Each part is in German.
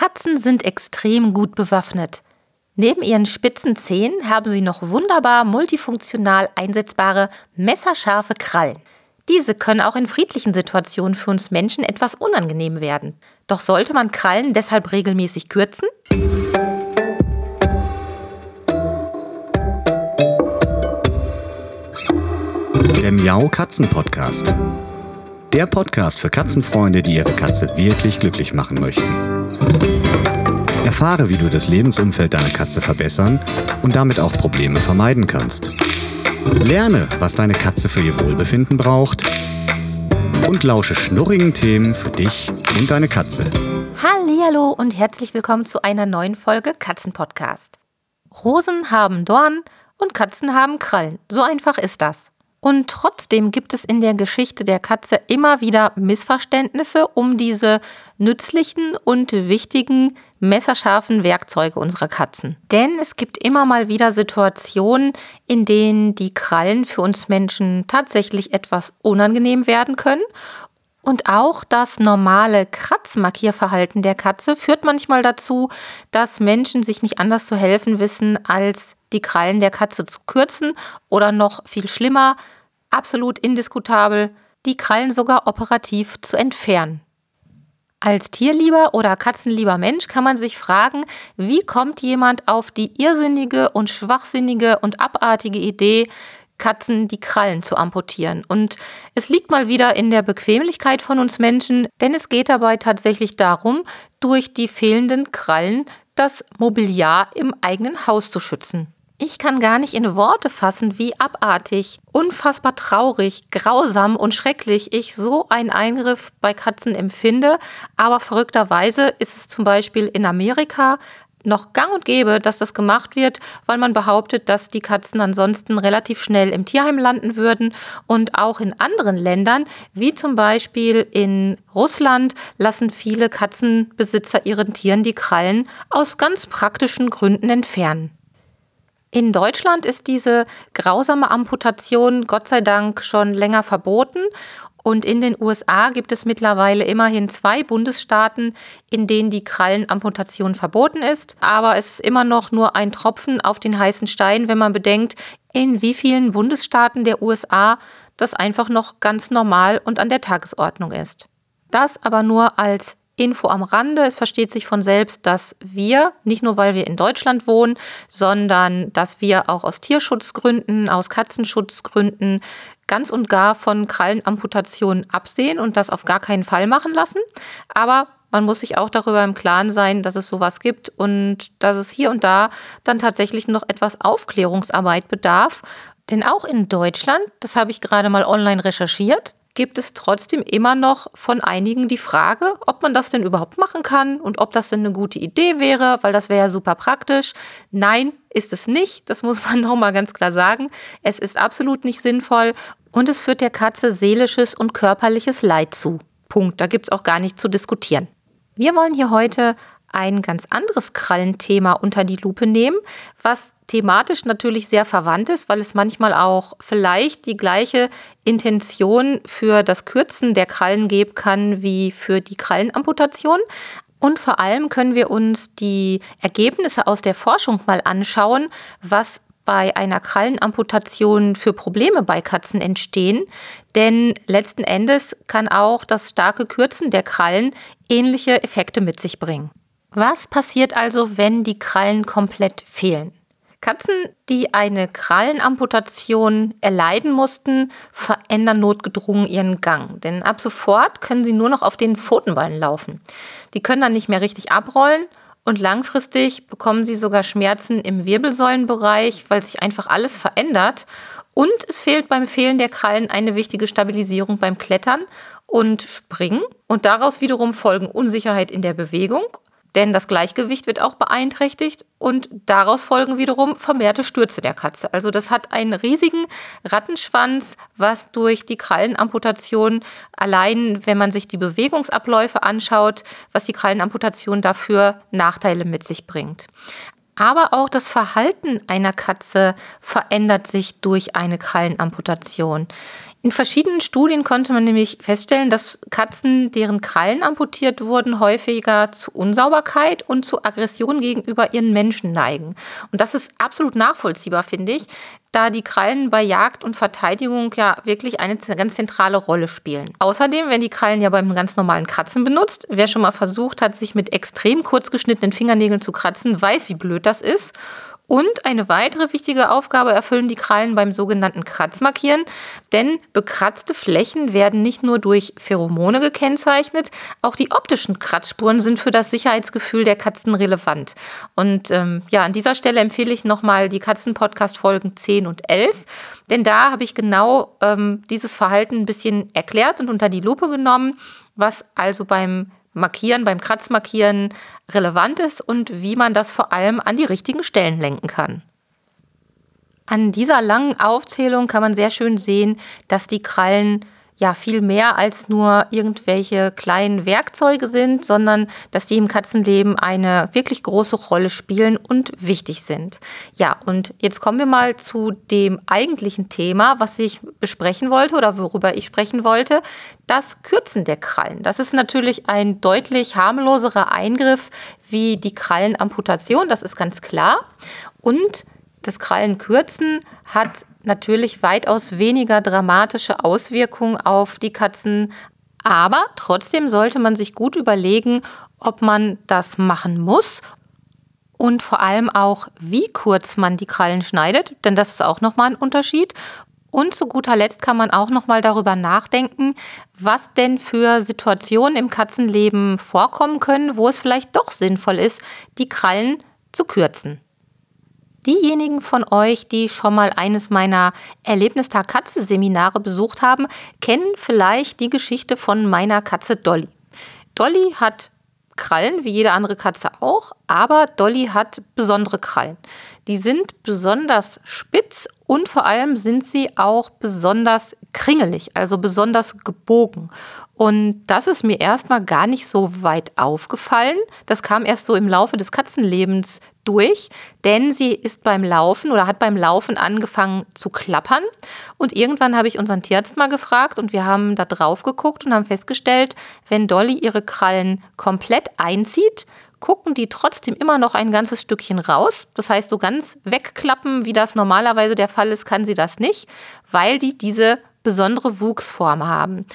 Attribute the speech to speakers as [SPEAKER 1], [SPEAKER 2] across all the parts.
[SPEAKER 1] Katzen sind extrem gut bewaffnet. Neben ihren spitzen Zähnen haben sie noch wunderbar multifunktional einsetzbare, messerscharfe Krallen. Diese können auch in friedlichen Situationen für uns Menschen etwas unangenehm werden. Doch sollte man Krallen deshalb regelmäßig kürzen?
[SPEAKER 2] Der Miau Katzen Podcast. Der Podcast für Katzenfreunde, die ihre Katze wirklich glücklich machen möchten. Erfahre, wie du das Lebensumfeld deiner Katze verbessern und damit auch Probleme vermeiden kannst. Lerne, was deine Katze für ihr Wohlbefinden braucht und lausche schnurrigen Themen für dich und deine Katze.
[SPEAKER 1] Hallo und herzlich willkommen zu einer neuen Folge Katzenpodcast. Rosen haben Dorn und Katzen haben Krallen. So einfach ist das. Und trotzdem gibt es in der Geschichte der Katze immer wieder Missverständnisse um diese nützlichen und wichtigen messerscharfen Werkzeuge unserer Katzen. Denn es gibt immer mal wieder Situationen, in denen die Krallen für uns Menschen tatsächlich etwas unangenehm werden können und auch das normale Kratzmarkierverhalten der Katze führt manchmal dazu, dass Menschen sich nicht anders zu helfen wissen, als die Krallen der Katze zu kürzen oder noch viel schlimmer, absolut indiskutabel, die Krallen sogar operativ zu entfernen. Als tierlieber oder katzenlieber Mensch kann man sich fragen, wie kommt jemand auf die irrsinnige und schwachsinnige und abartige Idee, Katzen die Krallen zu amputieren. Und es liegt mal wieder in der Bequemlichkeit von uns Menschen, denn es geht dabei tatsächlich darum, durch die fehlenden Krallen das Mobiliar im eigenen Haus zu schützen. Ich kann gar nicht in Worte fassen, wie abartig, unfassbar traurig, grausam und schrecklich ich so einen Eingriff bei Katzen empfinde. Aber verrückterweise ist es zum Beispiel in Amerika noch gang und gäbe, dass das gemacht wird, weil man behauptet, dass die Katzen ansonsten relativ schnell im Tierheim landen würden. Und auch in anderen Ländern, wie zum Beispiel in Russland, lassen viele Katzenbesitzer ihren Tieren die Krallen aus ganz praktischen Gründen entfernen. In Deutschland ist diese grausame Amputation Gott sei Dank schon länger verboten. Und in den USA gibt es mittlerweile immerhin zwei Bundesstaaten, in denen die Krallenamputation verboten ist. Aber es ist immer noch nur ein Tropfen auf den heißen Stein, wenn man bedenkt, in wie vielen Bundesstaaten der USA das einfach noch ganz normal und an der Tagesordnung ist. Das aber nur als Info am Rande. Es versteht sich von selbst, dass wir, nicht nur weil wir in Deutschland wohnen, sondern dass wir auch aus Tierschutzgründen, aus Katzenschutzgründen ganz und gar von Krallenamputationen absehen und das auf gar keinen Fall machen lassen. Aber man muss sich auch darüber im Klaren sein, dass es sowas gibt und dass es hier und da dann tatsächlich noch etwas Aufklärungsarbeit bedarf. Denn auch in Deutschland, das habe ich gerade mal online recherchiert, gibt es trotzdem immer noch von einigen die Frage, ob man das denn überhaupt machen kann und ob das denn eine gute Idee wäre, weil das wäre ja super praktisch. Nein, ist es nicht. Das muss man nochmal ganz klar sagen. Es ist absolut nicht sinnvoll und es führt der Katze seelisches und körperliches Leid zu. Punkt. Da gibt es auch gar nicht zu diskutieren. Wir wollen hier heute ein ganz anderes Krallenthema unter die Lupe nehmen, was thematisch natürlich sehr verwandt ist, weil es manchmal auch vielleicht die gleiche Intention für das Kürzen der Krallen geben kann wie für die Krallenamputation. Und vor allem können wir uns die Ergebnisse aus der Forschung mal anschauen, was bei einer Krallenamputation für Probleme bei Katzen entstehen. Denn letzten Endes kann auch das starke Kürzen der Krallen ähnliche Effekte mit sich bringen. Was passiert also, wenn die Krallen komplett fehlen? Katzen, die eine Krallenamputation erleiden mussten, verändern notgedrungen ihren Gang. Denn ab sofort können sie nur noch auf den Pfotenballen laufen. Die können dann nicht mehr richtig abrollen und langfristig bekommen sie sogar Schmerzen im Wirbelsäulenbereich, weil sich einfach alles verändert. Und es fehlt beim Fehlen der Krallen eine wichtige Stabilisierung beim Klettern und Springen. Und daraus wiederum folgen Unsicherheit in der Bewegung denn das Gleichgewicht wird auch beeinträchtigt und daraus folgen wiederum vermehrte Stürze der Katze. Also das hat einen riesigen Rattenschwanz, was durch die Krallenamputation allein, wenn man sich die Bewegungsabläufe anschaut, was die Krallenamputation dafür Nachteile mit sich bringt. Aber auch das Verhalten einer Katze verändert sich durch eine Krallenamputation. In verschiedenen Studien konnte man nämlich feststellen, dass Katzen, deren Krallen amputiert wurden, häufiger zu Unsauberkeit und zu Aggression gegenüber ihren Menschen neigen. Und das ist absolut nachvollziehbar, finde ich, da die Krallen bei Jagd und Verteidigung ja wirklich eine ganz zentrale Rolle spielen. Außerdem werden die Krallen ja beim ganz normalen Kratzen benutzt. Wer schon mal versucht hat, sich mit extrem kurz geschnittenen Fingernägeln zu kratzen, weiß, wie blöd das ist. Und eine weitere wichtige Aufgabe erfüllen die Krallen beim sogenannten Kratzmarkieren, denn bekratzte Flächen werden nicht nur durch Pheromone gekennzeichnet, auch die optischen Kratzspuren sind für das Sicherheitsgefühl der Katzen relevant. Und ähm, ja, an dieser Stelle empfehle ich nochmal die Katzen-Podcast-Folgen 10 und 11, denn da habe ich genau ähm, dieses Verhalten ein bisschen erklärt und unter die Lupe genommen, was also beim Markieren, beim Kratzmarkieren relevant ist und wie man das vor allem an die richtigen Stellen lenken kann. An dieser langen Aufzählung kann man sehr schön sehen, dass die Krallen ja viel mehr als nur irgendwelche kleinen Werkzeuge sind, sondern dass die im Katzenleben eine wirklich große Rolle spielen und wichtig sind. Ja, und jetzt kommen wir mal zu dem eigentlichen Thema, was ich besprechen wollte oder worüber ich sprechen wollte, das Kürzen der Krallen. Das ist natürlich ein deutlich harmloserer Eingriff wie die Krallenamputation, das ist ganz klar. Und das Krallenkürzen hat natürlich weitaus weniger dramatische Auswirkungen auf die Katzen. Aber trotzdem sollte man sich gut überlegen, ob man das machen muss und vor allem auch, wie kurz man die Krallen schneidet, denn das ist auch nochmal ein Unterschied. Und zu guter Letzt kann man auch nochmal darüber nachdenken, was denn für Situationen im Katzenleben vorkommen können, wo es vielleicht doch sinnvoll ist, die Krallen zu kürzen. Diejenigen von euch, die schon mal eines meiner Erlebnistag Katze Seminare besucht haben, kennen vielleicht die Geschichte von meiner Katze Dolly. Dolly hat Krallen, wie jede andere Katze auch, aber Dolly hat besondere Krallen. Die sind besonders spitz und vor allem sind sie auch besonders kringelig, also besonders gebogen. Und das ist mir erstmal gar nicht so weit aufgefallen. Das kam erst so im Laufe des Katzenlebens durch, denn sie ist beim Laufen oder hat beim Laufen angefangen zu klappern. Und irgendwann habe ich unseren Tierarzt mal gefragt und wir haben da drauf geguckt und haben festgestellt, wenn Dolly ihre Krallen komplett einzieht, gucken die trotzdem immer noch ein ganzes Stückchen raus. Das heißt, so ganz wegklappen, wie das normalerweise der Fall ist, kann sie das nicht, weil die diese besondere Wuchsform haben.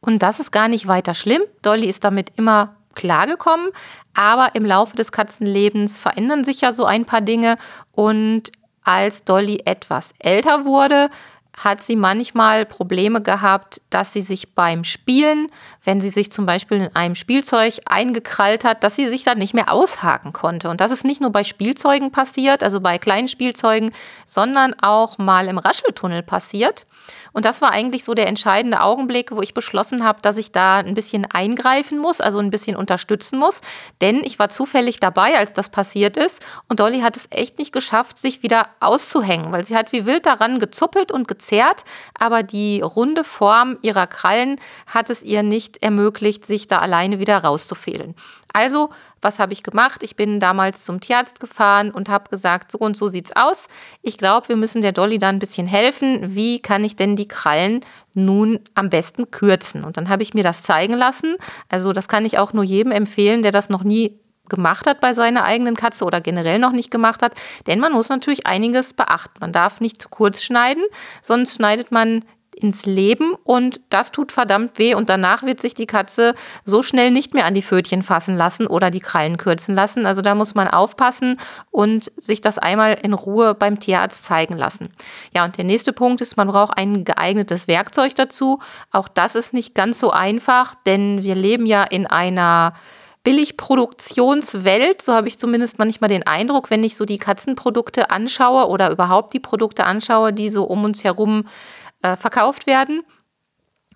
[SPEAKER 1] Und das ist gar nicht weiter schlimm. Dolly ist damit immer klargekommen, aber im Laufe des Katzenlebens verändern sich ja so ein paar Dinge und als Dolly etwas älter wurde, hat sie manchmal Probleme gehabt, dass sie sich beim Spielen, wenn sie sich zum Beispiel in einem Spielzeug eingekrallt hat, dass sie sich dann nicht mehr aushaken konnte. Und das ist nicht nur bei Spielzeugen passiert, also bei kleinen Spielzeugen, sondern auch mal im Rascheltunnel passiert. Und das war eigentlich so der entscheidende Augenblick, wo ich beschlossen habe, dass ich da ein bisschen eingreifen muss, also ein bisschen unterstützen muss. Denn ich war zufällig dabei, als das passiert ist. Und Dolly hat es echt nicht geschafft, sich wieder auszuhängen, weil sie hat wie wild daran gezuppelt und gezerrt. Aber die runde Form ihrer Krallen hat es ihr nicht ermöglicht, sich da alleine wieder rauszufehlen. Also, was habe ich gemacht? Ich bin damals zum Tierarzt gefahren und habe gesagt, so und so sieht's aus. Ich glaube, wir müssen der Dolly da ein bisschen helfen. Wie kann ich denn die Krallen nun am besten kürzen? Und dann habe ich mir das zeigen lassen. Also, das kann ich auch nur jedem empfehlen, der das noch nie gemacht hat bei seiner eigenen Katze oder generell noch nicht gemacht hat. Denn man muss natürlich einiges beachten. Man darf nicht zu kurz schneiden, sonst schneidet man ins Leben und das tut verdammt weh und danach wird sich die Katze so schnell nicht mehr an die Pfötchen fassen lassen oder die Krallen kürzen lassen. Also da muss man aufpassen und sich das einmal in Ruhe beim Tierarzt zeigen lassen. Ja, und der nächste Punkt ist, man braucht ein geeignetes Werkzeug dazu. Auch das ist nicht ganz so einfach, denn wir leben ja in einer Billigproduktionswelt, so habe ich zumindest manchmal den Eindruck, wenn ich so die Katzenprodukte anschaue oder überhaupt die Produkte anschaue, die so um uns herum äh, verkauft werden.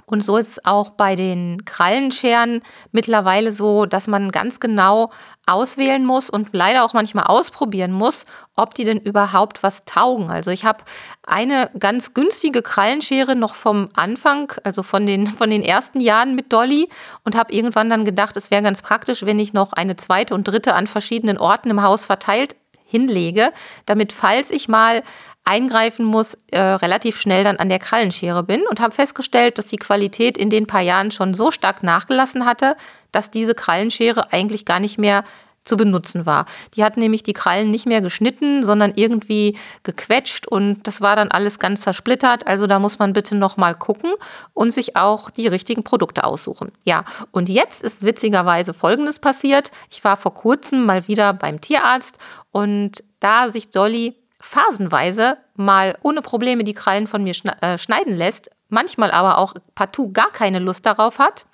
[SPEAKER 1] Und so ist es auch bei den Krallenscheren mittlerweile so, dass man ganz genau auswählen muss und leider auch manchmal ausprobieren muss, ob die denn überhaupt was taugen. Also ich habe eine ganz günstige Krallenschere noch vom Anfang, also von den, von den ersten Jahren mit Dolly und habe irgendwann dann gedacht, es wäre ganz praktisch, wenn ich noch eine zweite und dritte an verschiedenen Orten im Haus verteilt hinlege, damit falls ich mal eingreifen muss, äh, relativ schnell dann an der Krallenschere bin und habe festgestellt, dass die Qualität in den paar Jahren schon so stark nachgelassen hatte, dass diese Krallenschere eigentlich gar nicht mehr zu benutzen war. Die hat nämlich die Krallen nicht mehr geschnitten, sondern irgendwie gequetscht und das war dann alles ganz zersplittert. Also da muss man bitte noch mal gucken und sich auch die richtigen Produkte aussuchen. Ja, und jetzt ist witzigerweise Folgendes passiert. Ich war vor kurzem mal wieder beim Tierarzt und da sich Dolly phasenweise mal ohne Probleme die Krallen von mir äh, schneiden lässt, manchmal aber auch partout gar keine Lust darauf hat,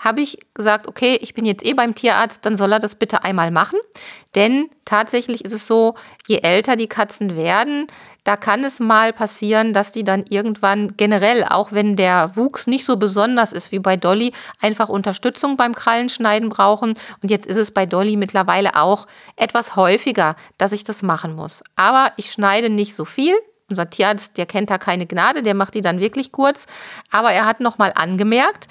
[SPEAKER 1] habe ich gesagt, okay, ich bin jetzt eh beim Tierarzt, dann soll er das bitte einmal machen. Denn tatsächlich ist es so, je älter die Katzen werden, da kann es mal passieren, dass die dann irgendwann generell, auch wenn der Wuchs nicht so besonders ist wie bei Dolly, einfach Unterstützung beim Krallenschneiden brauchen. Und jetzt ist es bei Dolly mittlerweile auch etwas häufiger, dass ich das machen muss. Aber ich schneide nicht so viel, unser Tierarzt, der kennt da keine Gnade, der macht die dann wirklich kurz. Aber er hat nochmal angemerkt,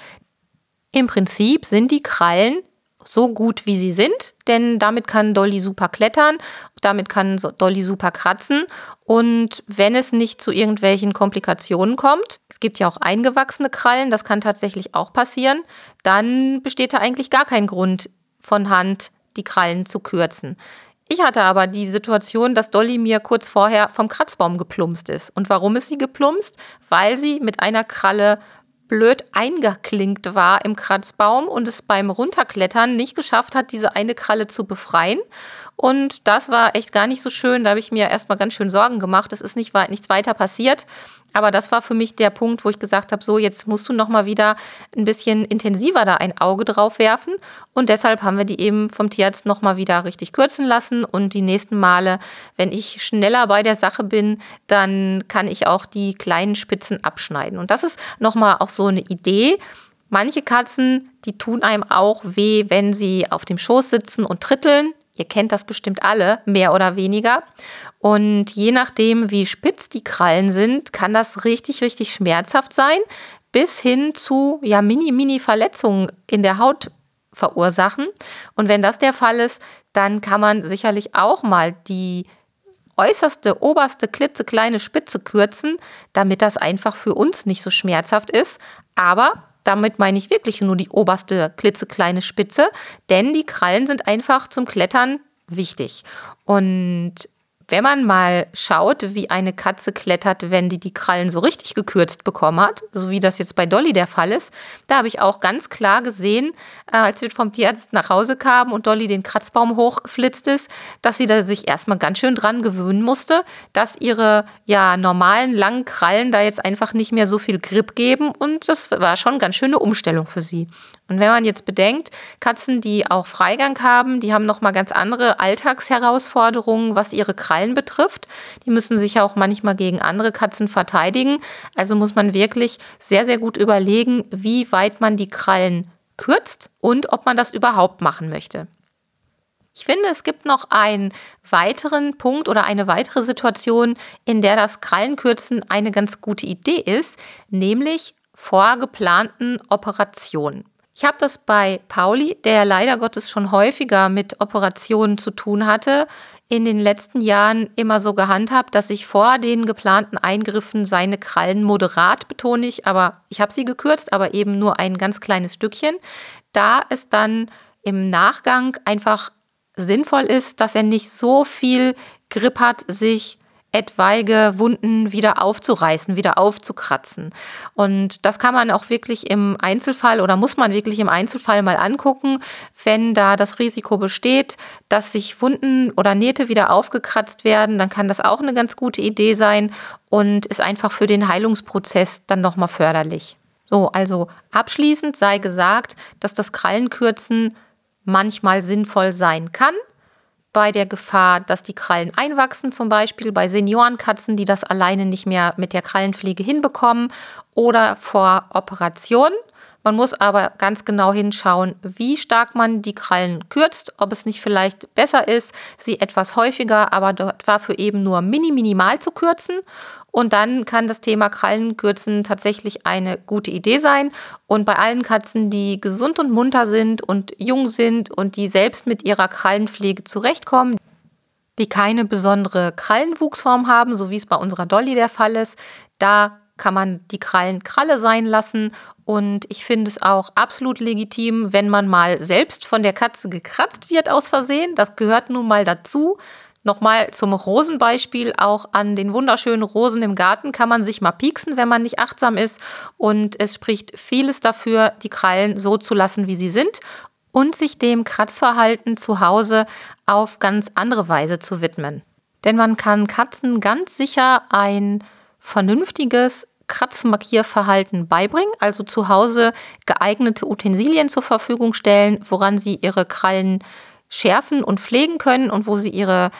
[SPEAKER 1] im Prinzip sind die Krallen so gut, wie sie sind, denn damit kann Dolly super klettern, damit kann Dolly super kratzen und wenn es nicht zu irgendwelchen Komplikationen kommt, es gibt ja auch eingewachsene Krallen, das kann tatsächlich auch passieren, dann besteht da eigentlich gar kein Grund von Hand die Krallen zu kürzen. Ich hatte aber die Situation, dass Dolly mir kurz vorher vom Kratzbaum geplumpst ist. Und warum ist sie geplumpst? Weil sie mit einer Kralle blöd eingeklinkt war im Kratzbaum und es beim Runterklettern nicht geschafft hat, diese eine Kralle zu befreien. Und das war echt gar nicht so schön. Da habe ich mir erstmal ganz schön Sorgen gemacht. Es ist nicht, nichts weiter passiert. Aber das war für mich der Punkt, wo ich gesagt habe, so jetzt musst du noch mal wieder ein bisschen intensiver da ein Auge drauf werfen und deshalb haben wir die eben vom Tierarzt noch mal wieder richtig kürzen lassen und die nächsten Male, wenn ich schneller bei der Sache bin, dann kann ich auch die kleinen Spitzen abschneiden und das ist noch mal auch so eine Idee. Manche Katzen, die tun einem auch weh, wenn sie auf dem Schoß sitzen und tritteln. Ihr kennt das bestimmt alle, mehr oder weniger. Und je nachdem, wie spitz die Krallen sind, kann das richtig, richtig schmerzhaft sein, bis hin zu ja, mini, mini Verletzungen in der Haut verursachen. Und wenn das der Fall ist, dann kann man sicherlich auch mal die äußerste, oberste, klitzekleine Spitze kürzen, damit das einfach für uns nicht so schmerzhaft ist. Aber damit meine ich wirklich nur die oberste klitzekleine Spitze, denn die Krallen sind einfach zum Klettern wichtig. Und wenn man mal schaut, wie eine Katze klettert, wenn die die Krallen so richtig gekürzt bekommen hat, so wie das jetzt bei Dolly der Fall ist, da habe ich auch ganz klar gesehen, äh, als wir vom Tierarzt nach Hause kamen und Dolly den Kratzbaum hochgeflitzt ist, dass sie da sich erstmal ganz schön dran gewöhnen musste, dass ihre ja normalen langen Krallen da jetzt einfach nicht mehr so viel Grip geben und das war schon ganz schöne Umstellung für sie. Und wenn man jetzt bedenkt, Katzen, die auch Freigang haben, die haben noch mal ganz andere Alltagsherausforderungen, was ihre Krallen betrifft. Die müssen sich ja auch manchmal gegen andere Katzen verteidigen. Also muss man wirklich sehr sehr gut überlegen, wie weit man die Krallen kürzt und ob man das überhaupt machen möchte. Ich finde, es gibt noch einen weiteren Punkt oder eine weitere Situation, in der das Krallenkürzen eine ganz gute Idee ist, nämlich vor geplanten Operationen. Ich habe das bei Pauli, der leider Gottes schon häufiger mit Operationen zu tun hatte, in den letzten Jahren immer so gehandhabt, dass ich vor den geplanten Eingriffen seine Krallen moderat betone ich, aber ich habe sie gekürzt, aber eben nur ein ganz kleines Stückchen, da es dann im Nachgang einfach sinnvoll ist, dass er nicht so viel Grip hat, sich etwaige Wunden wieder aufzureißen, wieder aufzukratzen. Und das kann man auch wirklich im Einzelfall oder muss man wirklich im Einzelfall mal angucken, wenn da das Risiko besteht, dass sich Wunden oder Nähte wieder aufgekratzt werden, dann kann das auch eine ganz gute Idee sein und ist einfach für den Heilungsprozess dann nochmal förderlich. So, also abschließend sei gesagt, dass das Krallenkürzen manchmal sinnvoll sein kann bei der Gefahr, dass die Krallen einwachsen, zum Beispiel bei Seniorenkatzen, die das alleine nicht mehr mit der Krallenpflege hinbekommen oder vor Operationen. Man muss aber ganz genau hinschauen, wie stark man die Krallen kürzt, ob es nicht vielleicht besser ist, sie etwas häufiger, aber dort war für eben nur mini minimal zu kürzen und dann kann das Thema Krallenkürzen tatsächlich eine gute Idee sein. Und bei allen Katzen, die gesund und munter sind und jung sind und die selbst mit ihrer Krallenpflege zurechtkommen, die keine besondere Krallenwuchsform haben, so wie es bei unserer Dolly der Fall ist. Da kann man die Krallen Kralle sein lassen. Und ich finde es auch absolut legitim, wenn man mal selbst von der Katze gekratzt wird aus Versehen. Das gehört nun mal dazu. Nochmal zum Rosenbeispiel, auch an den wunderschönen Rosen im Garten kann man sich mal pieksen, wenn man nicht achtsam ist. Und es spricht vieles dafür, die Krallen so zu lassen, wie sie sind und sich dem Kratzverhalten zu Hause auf ganz andere Weise zu widmen. Denn man kann Katzen ganz sicher ein vernünftiges Kratzmarkierverhalten beibringen, also zu Hause geeignete Utensilien zur Verfügung stellen, woran sie ihre Krallen schärfen und pflegen können und wo sie ihre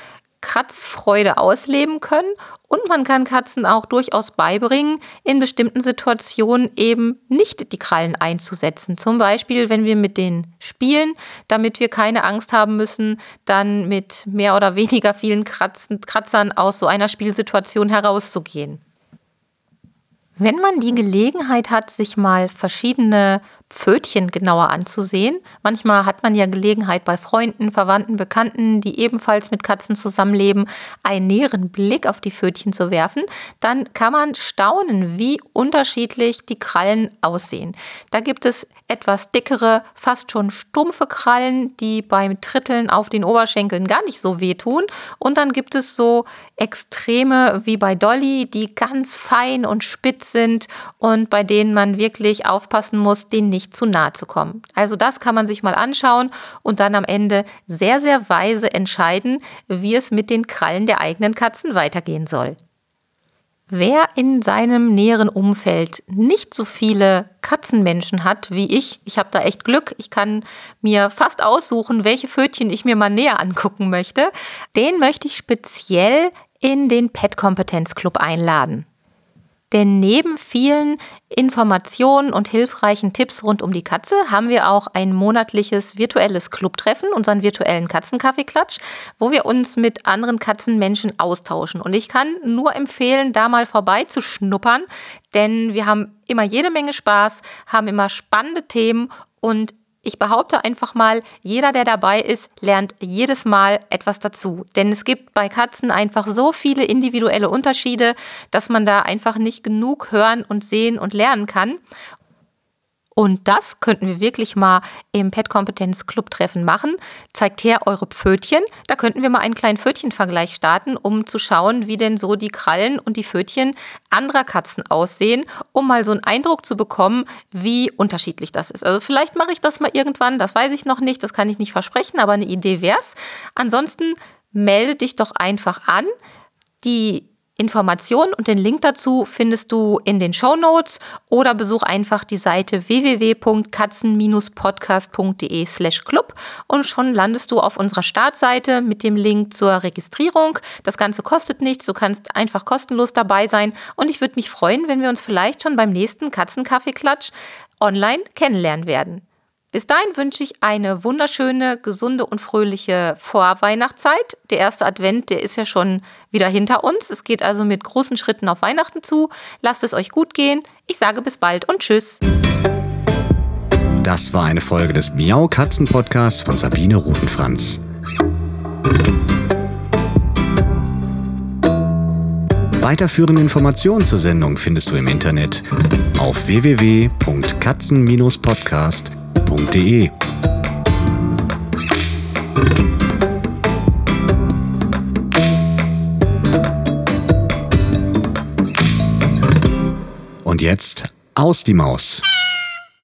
[SPEAKER 1] Kratzfreude ausleben können. Und man kann Katzen auch durchaus beibringen, in bestimmten Situationen eben nicht die Krallen einzusetzen. Zum Beispiel, wenn wir mit denen spielen, damit wir keine Angst haben müssen, dann mit mehr oder weniger vielen Kratzen, Kratzern aus so einer Spielsituation herauszugehen. Wenn man die Gelegenheit hat, sich mal verschiedene Pfötchen genauer anzusehen, manchmal hat man ja Gelegenheit bei Freunden, Verwandten, Bekannten, die ebenfalls mit Katzen zusammenleben, einen näheren Blick auf die Pfötchen zu werfen, dann kann man staunen, wie unterschiedlich die Krallen aussehen. Da gibt es etwas dickere, fast schon stumpfe Krallen, die beim Tritteln auf den Oberschenkeln gar nicht so wehtun. Und dann gibt es so Extreme wie bei Dolly, die ganz fein und spitz sind und bei denen man wirklich aufpassen muss, denen nicht zu nahe zu kommen. Also das kann man sich mal anschauen und dann am Ende sehr, sehr weise entscheiden, wie es mit den Krallen der eigenen Katzen weitergehen soll. Wer in seinem näheren Umfeld nicht so viele Katzenmenschen hat wie ich, ich habe da echt Glück, ich kann mir fast aussuchen, welche Pfötchen ich mir mal näher angucken möchte, den möchte ich speziell in den Pet Kompetenz Club einladen. Denn neben vielen Informationen und hilfreichen Tipps rund um die Katze haben wir auch ein monatliches virtuelles Clubtreffen, unseren virtuellen Katzenkaffeeklatsch, wo wir uns mit anderen Katzenmenschen austauschen. Und ich kann nur empfehlen, da mal vorbeizuschnuppern, denn wir haben immer jede Menge Spaß, haben immer spannende Themen und ich behaupte einfach mal, jeder, der dabei ist, lernt jedes Mal etwas dazu. Denn es gibt bei Katzen einfach so viele individuelle Unterschiede, dass man da einfach nicht genug hören und sehen und lernen kann. Und das könnten wir wirklich mal im Pet Kompetenz Club Treffen machen. Zeigt her eure Pfötchen. Da könnten wir mal einen kleinen Pfötchenvergleich starten, um zu schauen, wie denn so die Krallen und die Pfötchen anderer Katzen aussehen, um mal so einen Eindruck zu bekommen, wie unterschiedlich das ist. Also vielleicht mache ich das mal irgendwann, das weiß ich noch nicht, das kann ich nicht versprechen, aber eine Idee wäre es. Ansonsten melde dich doch einfach an. Die Informationen und den Link dazu findest du in den Show Notes oder besuch einfach die Seite www.katzen-podcast.de slash club und schon landest du auf unserer Startseite mit dem Link zur Registrierung. Das Ganze kostet nichts, du kannst einfach kostenlos dabei sein und ich würde mich freuen, wenn wir uns vielleicht schon beim nächsten Katzenkaffeeklatsch online kennenlernen werden. Bis dahin wünsche ich eine wunderschöne, gesunde und fröhliche Vorweihnachtszeit. Der erste Advent, der ist ja schon wieder hinter uns. Es geht also mit großen Schritten auf Weihnachten zu. Lasst es euch gut gehen. Ich sage bis bald und tschüss.
[SPEAKER 2] Das war eine Folge des Miau Katzen Podcasts von Sabine Rutenfranz. Weiterführende Informationen zur Sendung findest du im Internet auf www.katzen-podcast.de www.ftf.de. Und jetzt aus die Maus.